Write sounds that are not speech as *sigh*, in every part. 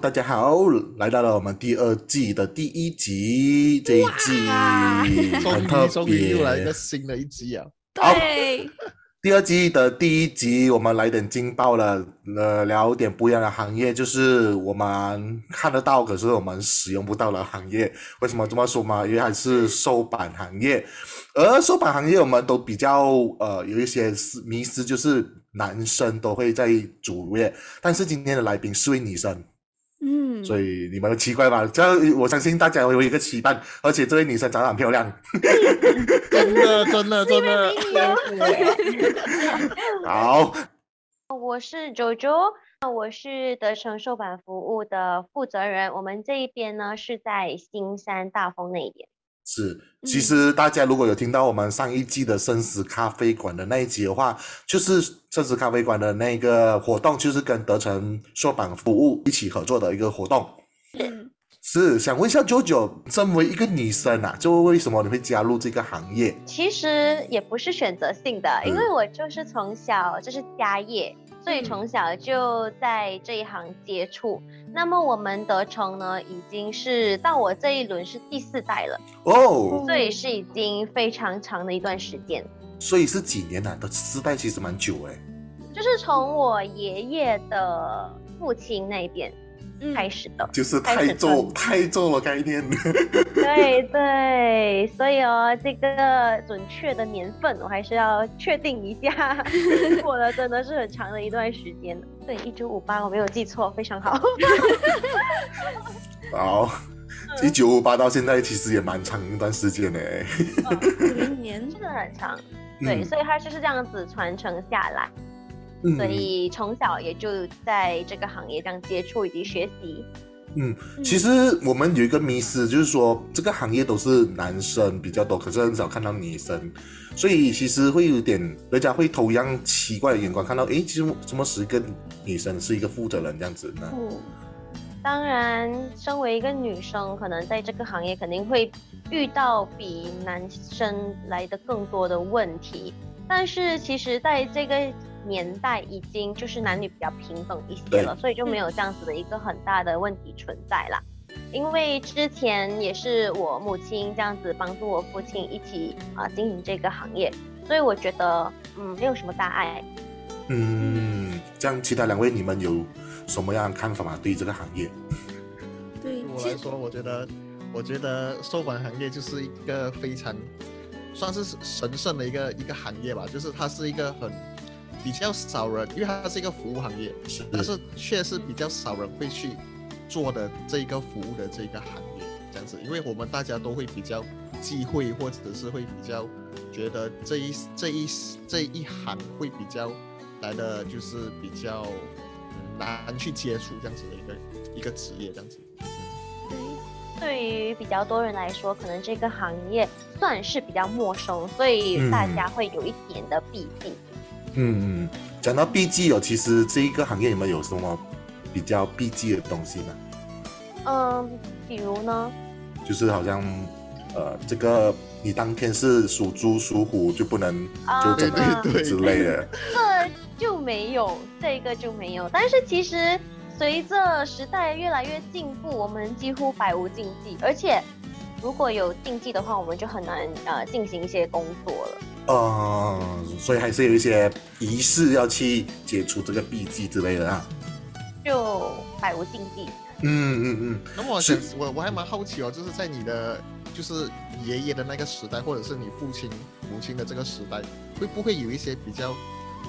大家好，来到了我们第二季的第一集，这一季终很特别终于又来一个。新的一集啊！好对，第二季的第一集，我们来点劲爆了，呃，聊点不一样的行业，就是我们看得到，可是我们使用不到的行业。为什么这么说嘛？因为还是收版行业，而收版行业我们都比较呃有一些思迷思，就是男生都会在主页，但是今天的来宾是位女生，嗯，所以你们奇怪吧？这样我相信大家有一个期盼，而且这位女生长得很漂亮。真的真的真的，*laughs* 好，我是九九，我是德成寿版服务的负责人。我们这一边呢是在新山大丰那一边。是，其实大家如果有听到我们上一季的生死咖啡馆的那一集的话，就是生死咖啡馆的那个活动，就是跟德成硕版服务一起合作的一个活动。嗯是想问一下九九，身为一个女生啊，就为什么你会加入这个行业？其实也不是选择性的，因为我就是从小就是家业，所以嗯从小就在这一行接触。那么我们德成呢，已经是到我这一轮是第四代了，哦，所以是已经非常长的一段时间。所以是几年啊？的四代其实蛮久哎。就是从我爷爷的父亲那边嗯开始的。就是太做太做的概念。对 *laughs* 对，所以哦，这个准确的年份我还是要确定一下，*laughs* 过了真的是很长的一段时间。对，一九五八，我没有记错，非常好。*laughs* 好，一九五八到现在其实也蛮长一段时间嘞。五零年，真的很长，对，嗯所以它就是这样子传承下来，嗯所以从小也就在这个行业这样接触以及学习。嗯，嗯其实我们有一个迷思，就是说这个行业都是男生比较多，可是很少看到女生，所以其实会有点人家会投一样奇怪的眼光，看到诶，其实怎么是一个女生是一个负责人这样子呢？嗯，当然，身为一个女生，可能在这个行业肯定会遇到比男生来的更多的问题。但是其实在这个年代，已经就是男女比较平等一些了，所以就没有这样子的一个很大的问题存在啦。因为之前也是我母亲这样子帮助我父亲一起啊、经营这个行业，所以我觉得嗯没有什么大碍。嗯，这样其他两位你们有什么样的看法吗？对这个行业？对对，我来说，我觉得，我觉得收版行业就是一个非常算是神圣的一个一个行业吧，就是它是一个很比较少人，因为它是一个服务行业，是但是却是比较少人会去做的这一个服务的这个行业，这样子，因为我们大家都会比较忌讳，或者是会比较觉得这一这一这一行会比较来的就是比较嗯难去接触这样子的一个一个职业，这样子。对于比较多人来说，可能这个行业算是比较陌生，所以大嗯家会有一点的避忌。嗯嗯，讲到避忌哦，其实这一个行业有没有什么比较避忌的东西呢？嗯，比如呢，就是好像呃，这个你当天是属猪属虎就不能啊就怎么对对之类的。这就没有，这个就没有。但是其实随着时代越来越进步，我们几乎百无禁忌，而且如果有禁忌的话，我们就很难呃进行一些工作了。嗯，所以还是有一些仪式要去解除这个避忌之类的啊。就百无禁忌。嗯嗯嗯，那么我是想，我我还蛮好奇哦，就是在你的就是爷爷的那个时代，或者是你父亲、母亲的这个时代，会不会有一些比较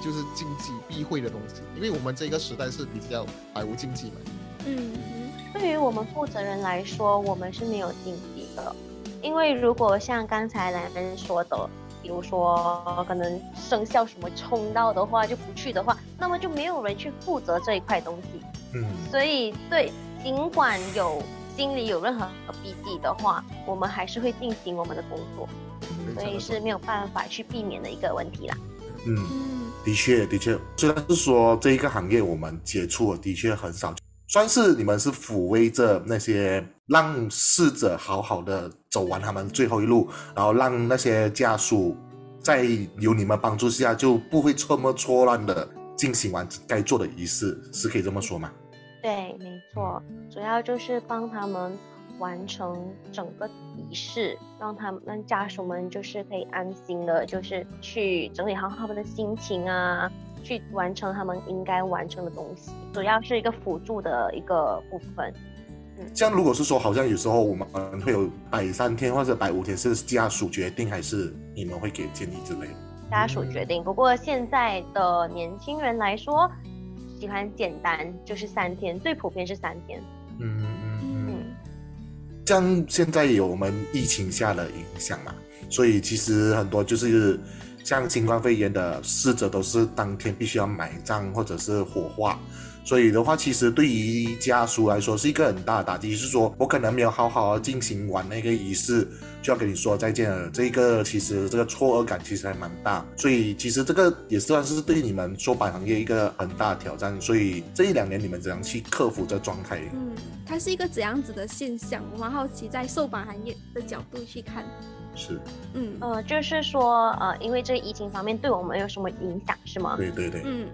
就是禁忌避讳的东西？因为我们这个时代是比较百无禁忌嘛。嗯嗯对于我们负责人来说，我们是没有禁忌的，因为如果像刚才兰恩说的，比如说可能生肖什么冲到的话就不去的话，那么就没有人去负责这一块东西。嗯所以对，尽管有心里有任何避忌的话，我们还是会进行我们的工作，所以是没有办法去避免的一个问题啦。嗯，嗯，的确的确，虽然是说这一个行业我们接触的的确很少，算是你们是抚慰着那些让逝者好好的走完他们最后一路，然后让那些家属在有你们帮助下就不会这么错乱的进行完该做的仪式，是可以这么说吗？对，没错，主要就是帮他们完成整个仪式，让他们让家属们就是可以安心的，就是去整理好他们的心情啊，去完成他们应该完成的东西，主要是一个辅助的一个部分。嗯，像如果是说，好像有时候我们会有摆三天或者摆五天，是家属决定还是你们会给建议之类的？家属决定。不过现在的年轻人来说，喜欢简单，就是三天，最普遍是三天。嗯嗯嗯。嗯，像现在有我们疫情下的影响嘛，所以其实很多就是像新冠肺炎的逝者都是当天必须要埋葬或者是火化，所以的话，其实对于家属来说是一个很大的打击，是说我可能没有好好地进行完那个仪式，就要跟你说再见了。这个其实这个错愕感其实还蛮大，所以其实这个也算是对你们说板行业一个很大的挑战。所以这一两年你们怎样去克服这状态？嗯，它是一个怎样子的现象？我蛮好奇，在寿板行业的角度去看。是，嗯呃，就是说，呃，因为这个疫情方面对我们有什么影响是吗？对对对，嗯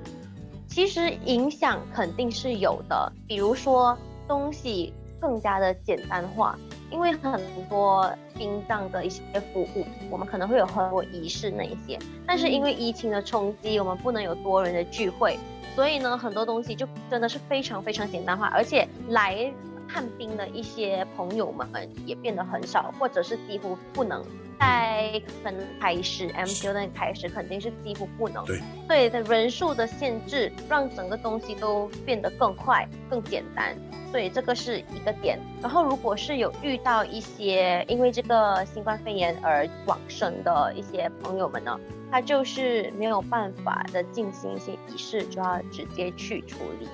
其实影响肯定是有的，比如说东西更加的简单化，因为很多殡葬的一些服务，我们可能会有很多仪式那一些，但是因为疫情的冲击，我们不能有多人的聚会，所以呢，很多东西就真的是非常非常简单化，而且来探病的一些朋友们也变得很少，或者是几乎不能。在可能开始 MCO 的开始，肯定是几乎不能。对，对的人数的限制，让整个东西都变得更快、更简单，所以这个是一个点。然后，如果是有遇到一些因为这个新冠肺炎而往生的一些朋友们呢，他就是没有办法的进行一些仪式，就要直接去处理。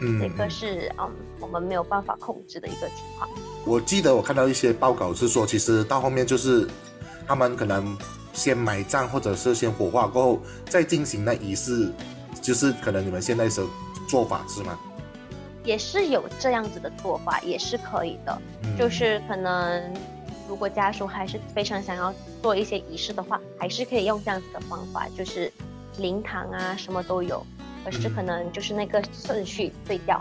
嗯这个是嗯，我们没有办法控制的一个情况。我记得我看到一些报告是说，其实到后面就是他们可能先埋葬，或者是先火化过后再进行那仪式，就是可能你们现在的做法是吗？也是有这样子的做法，也是可以的。嗯就是可能如果家属还是非常想要做一些仪式的话，还是可以用这样子的方法，就是灵堂啊什么都有，可是可能就是那个顺序对调。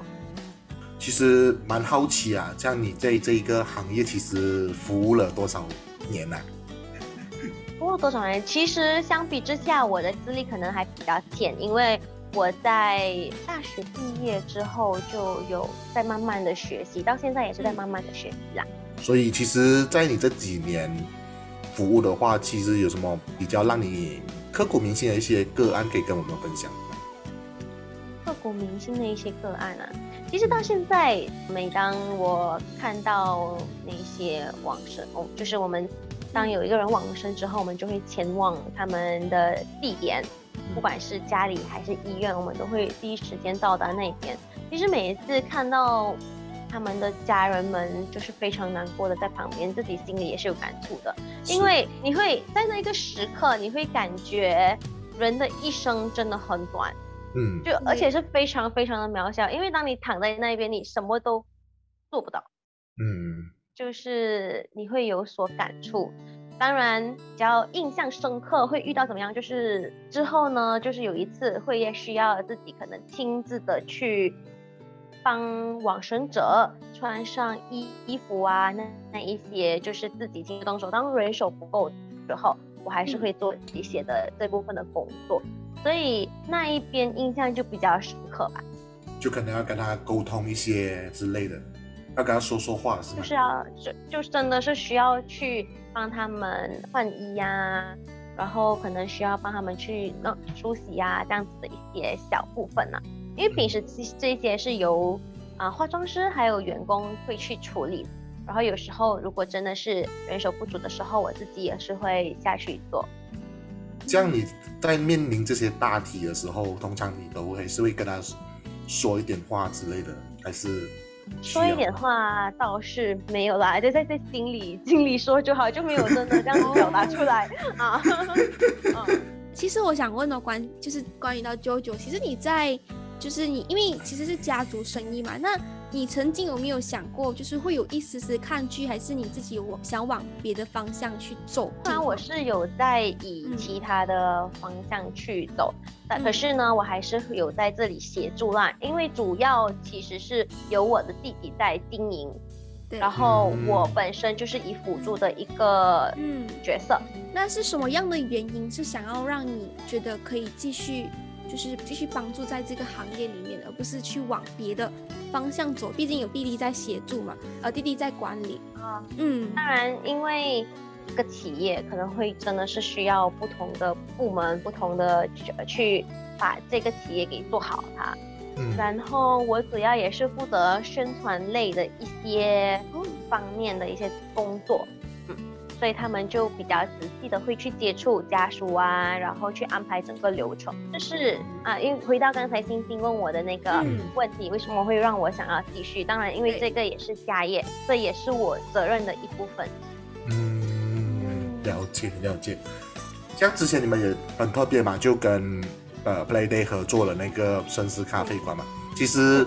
其实蛮好奇啊，像你在这一个行业其实服务了多少年啊 *laughs* 服务了多少年，其实相比之下，我的资历可能还比较浅，因为我在大学毕业之后就有在慢慢的学习，到现在也是在慢慢的学习啦。所以其实，在你这几年服务的话，其实有什么比较让你刻骨铭心的一些个案可以跟我们分享吗？刻骨铭心的一些个案啊，其实到现在，每当我看到那些往生，哦，就是我们当有一个人往生之后，我们就会前往他们的地点，不管是家里还是医院，我们都会第一时间到达那边。其实每一次看到他们的家人们，就是非常难过的在旁边，自己心里也是有感触的，因为你会在那一个时刻，你会感觉人的一生真的很短。嗯就而且是非常非常的渺小，因为当你躺在那边，你什么都做不到，嗯就是你会有所感触。当然，比较印象深刻会遇到怎么样，就是之后呢，就是有一次会也需要自己可能亲自的去帮往生者穿上衣衣服啊，那那一些就是自己亲自动手。当人手不够的时候，我还是嗯会做一些的这部分的工作。所以那一边印象就比较深刻吧，就可能要跟他沟通一些之类的，要跟他说说话是吗？就是要就就真的是需要去帮他们换衣呀、然后可能需要帮他们去弄梳洗呀、这样子的一些小部分呢、因为平时这这些是由啊、化妆师还有员工会去处理，然后有时候如果真的是人手不足的时候，我自己也是会下去做。这样你在面临这些大题的时候，通常你都还是会跟他说一点话之类的，还是说一点话倒是没有啦，就在在心里心里说就好，就没有真的这样子表达出来啊。*laughs* 嗯其实我想问的关就是关于到舅舅，其实你在就是你因为其实是家族生意嘛，那你曾经有没有想过，就是会有一丝丝抗拒，还是你自己有想往别的方向去走？虽然我是有在以嗯其他的方向去走，但嗯可是呢，我还是有在这里协助啦，因为主要其实是由我的弟弟在经营，对，然后嗯我本身就是以辅助的一个嗯，角色。那是什么样的原因是想要让你觉得可以继续，就是继续帮助在这个行业里面，而不是去往别的方向走？毕竟有弟弟在协助嘛，呃，弟弟在管理，啊，嗯，当然，因为这个企业可能会真的是需要不同的部门、不同的去去把这个企业给做好它。嗯。然后我主要也是负责宣传类的一些哦。方面的一些工作，嗯，所以他们就比较仔细的会去接触家属啊，然后去安排整个流程。就是啊，因为回到刚才星星问我的那个嗯问题，为什么会让我想要继续？当然，因为对这个也是家业，这也是我责任的一部分。嗯，了解了解。像之前你们也很特别嘛，就跟呃 Playday 合作了那个深思咖啡馆嘛。其实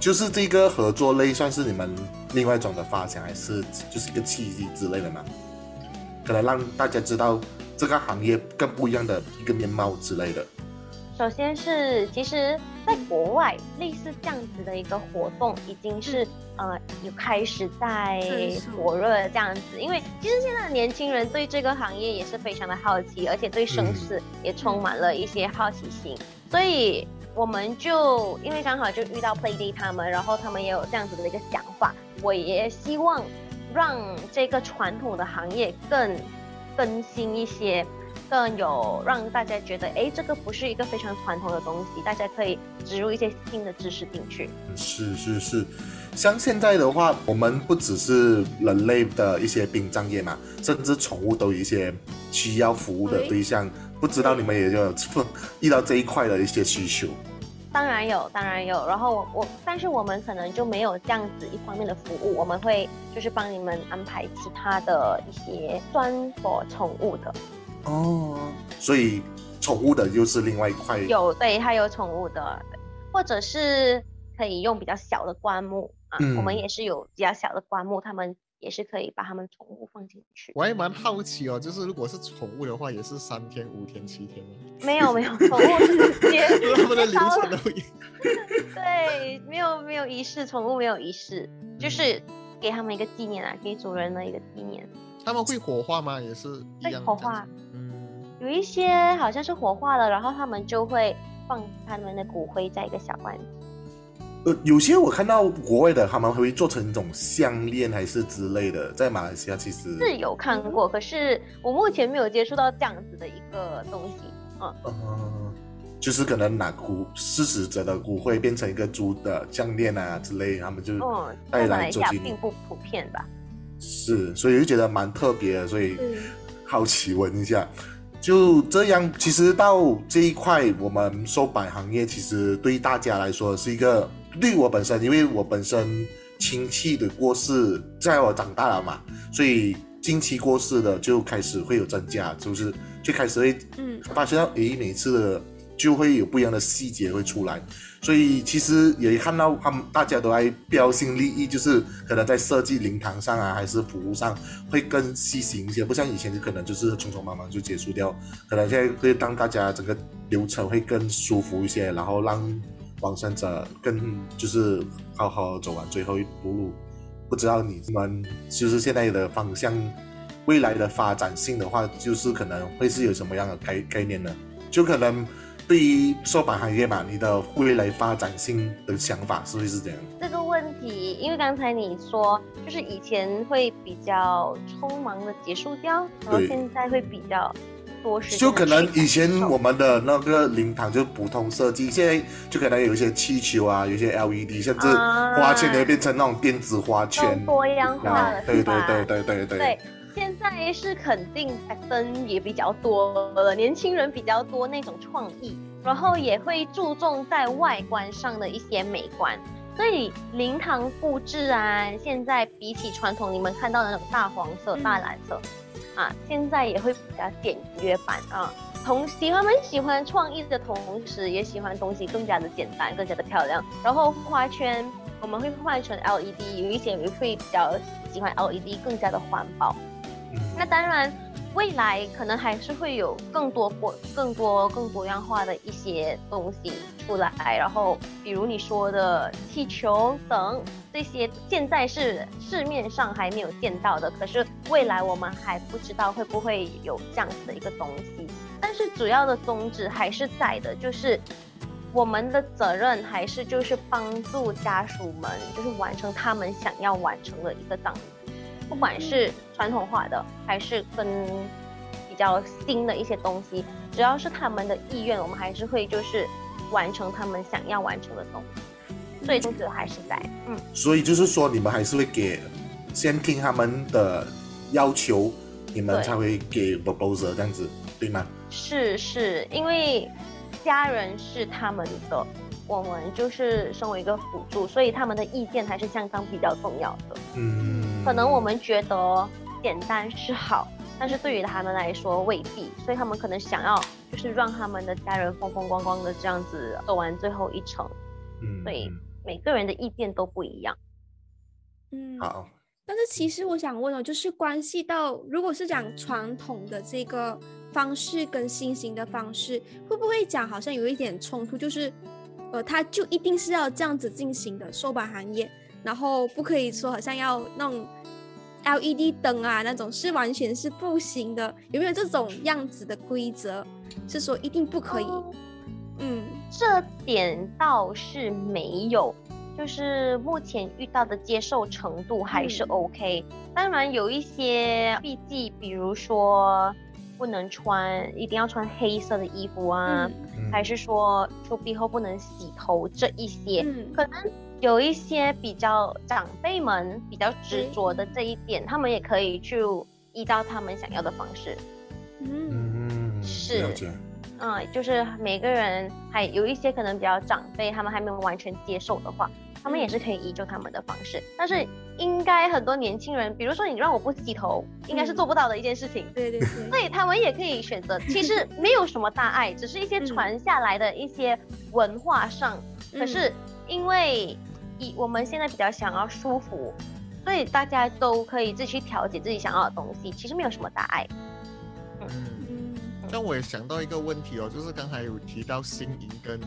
就是这个合作类算是你们另外一种的发想，还是就是一个契机之类的嘛？可能让大家知道这个行业更不一样的一个面貌之类的。首先是，其实在国外类似这样子的一个活动，已经是、呃有开始在火热这样子。因为其实现在的年轻人对这个行业也是非常的好奇，而且对生死也充满了一些好奇心，所以我们就因为刚好就遇到 Playday 他们，然后他们也有这样子的一个想法，我也希望让这个传统的行业更更新一些。更有让大家觉得，哎，这个不是一个非常传统的东西，大家可以植入一些新的知识进去。是是是，像现在的话，我们不只是人类的一些殡葬业嘛，甚至宠物都有一些需要服务的对象。不知道你们也有遇到这一块的一些需求？当然有，当然有。然后我我，但是我们可能就没有这样子一方面的服务，我们会就是帮你们安排其他的一些专 for 宠物的。哦，所以宠物的又是另外一块。有对，它有宠物的，或者是可以用比较小的棺木啊，嗯我们也是有比较小的棺木，他们也是可以把它们宠物放进去。我还蛮好奇哦，就是如果是宠物的话，也是三天、五天、七天吗？没有没有，宠物 *laughs* 是直接他们的流直接烧了程都一 *laughs* 对，没有没有仪式，宠物没有仪式，就是给他们一个纪念啊，给主人的一个纪念。他们会火化吗？也是一会样火化。嗯，有一些好像是火化了，然后他们就会放他们的骨灰在一个小罐子。呃，有些我看到国外的，他们会做成一种项链还是之类的，在马来西亚其实是有看过，可是我目前没有接触到这样子的一个东西。嗯，呃，就是可能拿骨逝死者的骨灰变成一个猪的项链啊之类，他们就嗯，带来西亚来做纪念。并不普遍吧？是，所以就觉得蛮特别的，所以嗯好奇问一下，就这样，其实到这一块，我们收摆行业其实对大家来说是一个，对我本身，因为我本身亲戚的过世，在我长大了嘛，所以近期过世的就开始会有增加，就是就开始会嗯。发现到，诶，每次的就会有不一样的细节会出来，所以其实也看到他们大家都在标新立异，就是可能在设计灵堂上啊，还是服务上会更细心一些，不像以前就可能就是匆匆忙忙就结束掉，可能现在会让大家整个流程会更舒服一些，然后让往生者更就是好好走完最后一步路。不知道你们就是现在的方向，未来的发展性的话，就是可能会是有什么样的概概念呢？就可能对于寿板行业嘛，你的未来发展性的想法是不是这样？这个问题，因为刚才你说，就是以前会比较匆忙的结束掉，然后现在会比较多时间。就可能以前我们的那个灵堂就普通设计，现在就可能有一些气球啊，有一些 LED，甚至啊花圈也会变成那种电子花圈更。多样化啊了，，对对对对对对对，现在是肯定灯也比较多了，年轻人比较多那种创意，然后也会注重在外观上的一些美观。所以灵堂布置啊，现在比起传统你们看到的那种大黄色、嗯大蓝色，啊，现在也会比较简约版啊。同喜欢们喜欢创意的同时，也喜欢东西更加的简单、更加的漂亮。然后花圈我们会换成 LED，有一些人会比较喜欢 LED，更加的环保。嗯那当然，未来可能还是会有更多多、更多、更多样化的一些东西出来。然后，比如你说的气球等这些，现在是市面上还没有见到的，可是未来我们还不知道会不会有这样子的一个东西。但是主要的宗旨还是在的，就是我们的责任还是就是帮助家属们，就是完成他们想要完成的一个葬礼。不管是传统化的，还是跟比较新的一些东西，只要是他们的意愿，我们还是会就是完成他们想要完成的东西。所以宗旨还是在，嗯，所以就是说，你们还是会给先听他们的要求，你们才会给 proposal 这样子，对吗？是是，因为家人是他们的，我们就是身为一个辅助，所以他们的意见还是相当比较重要的。嗯，可能我们觉得简单是好，但是对于他们来说未必，所以他们可能想要就是让他们的家人风风光光的这样子走完最后一程，嗯，对嗯每个人的意见都不一样。嗯，好，但是其实我想问哦，就是关系到，如果是讲传统的这个方式跟新型的方式，会不会讲好像有一点冲突？就是，呃，它就一定是要这样子进行的寿保行业，然后不可以说好像要那种 LED 灯啊那种，是完全是不行的。有没有这种样子的规则？是说一定不可以？哦嗯。这点倒是没有，就是目前遇到的接受程度还是嗯。OK。当然有一些避忌，比如说不能穿，一定要穿黑色的衣服啊，还是说出殡后不能洗头这一些，嗯。可能有一些比较长辈们比较执着的这一点，他们也可以去依照他们想要的方式。嗯。嗯，是。了解，嗯，就是每个人还有一些可能比较长辈，他们还没有完全接受的话，他们也是可以依照他们的方式。但是应该很多年轻人，比如说你让我不洗头，应该是做不到的一件事情。对对对，所以他们也可以选择，其实 *laughs* 没有什么大碍，只是一些嗯传下来的一些文化上。可是因为以我们现在比较想要舒服，所以大家都可以自己去调节自己想要的东西，其实没有什么大碍。但我也想到一个问题哦，就是刚才有提到新颖跟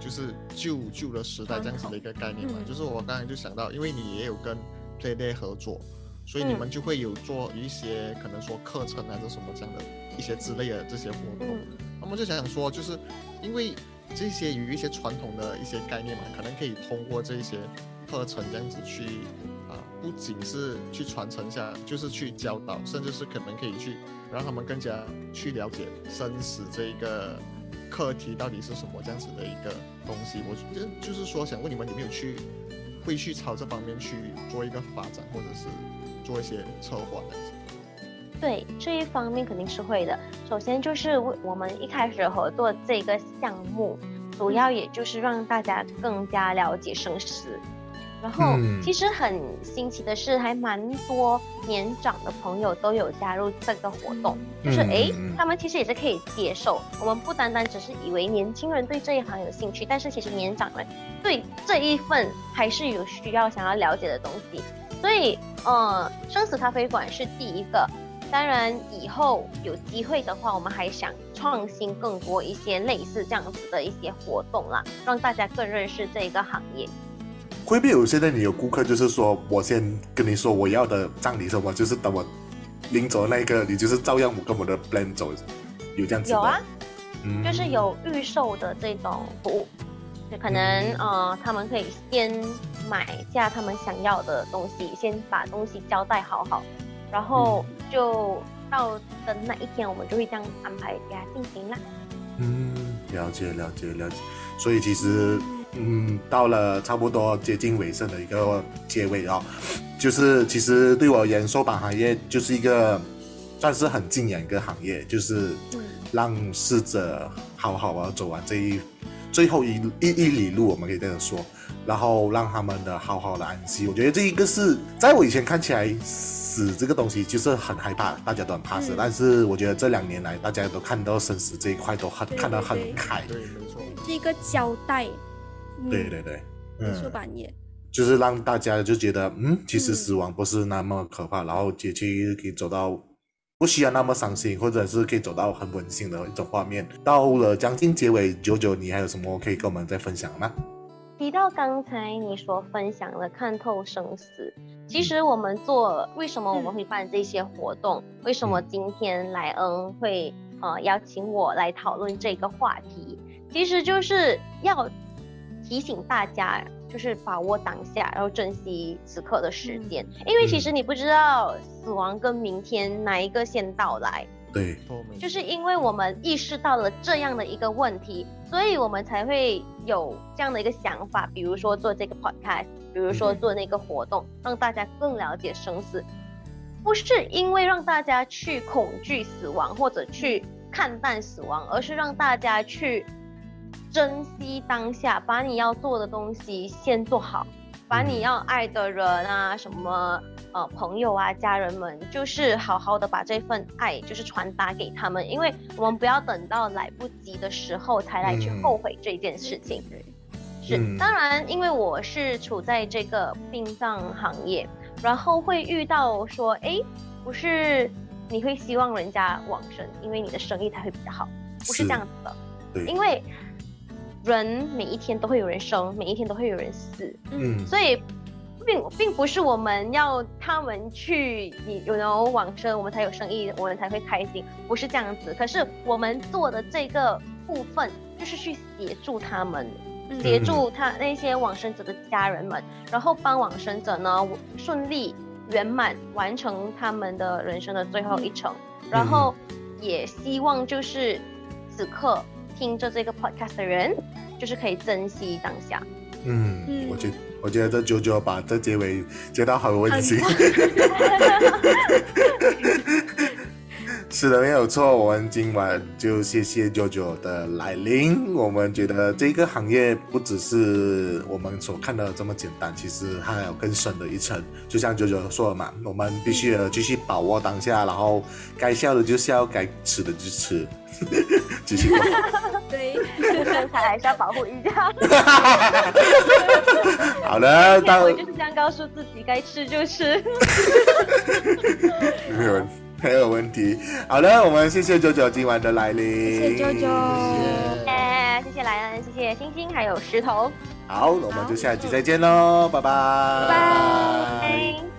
就是旧旧的时代这样子的一个概念嘛，嗯。就是我刚才就想到，因为你也有跟 Playday 合作，所以你嗯们就会有做一些可能说课程啊，这什么这样的一些之类的这些活动。嗯。那么就想想说，就是因为这些有一些传统的一些概念嘛，可能可以通过这些课程这样子去啊、不仅是去传承下，就是去教导，甚至是可能可以去让他们更加去了解生死这一个课题到底是什么这样子的一个东西。我就就是说，想问你们有没有去会去朝这方面去做一个发展，或者是做一些策划这样子。对这一方面肯定是会的。首先就是为我们一开始合作这个项目，主要也就是让大家更加了解生死。然后嗯其实很新奇的是，还蛮多年长的朋友都有加入这个活动，就是嗯诶，他们其实也是可以接受。我们不单单只是以为年轻人对这一行有兴趣，但是其实年长人对这一份还是有需要想要了解的东西。所以，呃，生死咖啡馆是第一个。当然，以后有机会的话，我们还想创新更多一些类似这样子的一些活动啦，让大家更认识这一个行业。会不会有现在你有顾客就是说我先跟你说我要的葬礼什么，就是等我临走的那一个，你就是照样我跟我的 plan 走，有这样子的？有啊，嗯就是有预售的这种服务，就可能、嗯呃，他们可以先买下他们想要的东西，先把东西交代好好，然后就到的那一天，我们就会这样安排给他进行啦。嗯，了解了解了解。所以其实，嗯，到了差不多接近尾声的一个结尾哦，就是其实对我而言，寿保行业就是一个算是很敬仰一个行业，就是嗯让逝者好好啊走完这一最后一一一里路，我们可以这样说，然后让他们的好好的安息。我觉得这一个是在我以前看起来死这个东西就是很害怕，大家都很怕死，嗯但是我觉得这两年来大家都看到生死这一块都很对看得很开。对，没错。是一个交代。嗯对对对，嗯，版业就是让大家就觉得，嗯，其实嗯死亡不是那么可怕，然后结局可以走到不需要那么伤心，或者是可以走到很温馨的一种画面。到了将近结尾，九九，你还有什么可以跟我们再分享吗？提到刚才你所分享的看透生死，其实我们做为什么我们会办这些活动？为什么今天莱恩会呃邀请我来讨论这个话题？其实就是要提醒大家，就是把握当下，然后珍惜此刻的时间，因为其实你不知道死亡跟明天哪一个先到来。对，就是因为我们意识到了这样的一个问题，所以我们才会有这样的一个想法，比如说做这个 podcast，比如说嗯。做那个活动，让大家更了解生死，不是因为让大家去恐惧死亡或者去看淡死亡，而是让大家去珍惜当下，把你要做的东西先做好，把你嗯。要爱的人啊，什么呃朋友啊、家人们，就是好好的把这份爱就是传达给他们，因为我们不要等到来不及的时候才来去嗯。后悔这件事情。对。是，嗯。当然，因为我是处在这个殡葬行业，然后会遇到说，哎，不是你会希望人家往生，因为你的生意才会比较好，不是这样子的，对，因为人每一天都会有人生，每一天都会有人死，嗯。所以并并不是我们要他们去你有 know 往生，我们才有生意，我们才会开心，不是这样子。可是我们做的这个部分，就是去协助他们，嗯。协助他那些往生者的家人们，然后帮往生者呢顺利圆满完成他们的人生的最后一程，然后也希望就是此刻听着这个 podcast 的人，就是可以珍惜当下。嗯，嗯我觉我觉得这九九把这结尾接到很温馨。是的，没有错。我们今晚就谢谢 JoJo 的来临。我们觉得这个行业不只是我们所看到的这么简单，其实还有更深的一层。就像 JoJo 说的嘛，我们必须要继续把握当下，然后该笑的就笑，该吃的就吃。继续。对，身材还是要保护一下。好的，天到我就是这样告诉自己，该吃就吃。*laughs* *laughs* 没有问没有问题。好的，我们谢谢九九今晚的来临，谢谢九九，哎，谢。谢莱恩，谢谢星星，还有石头，好，那我们就下一集再见喽，拜拜，拜。拜拜。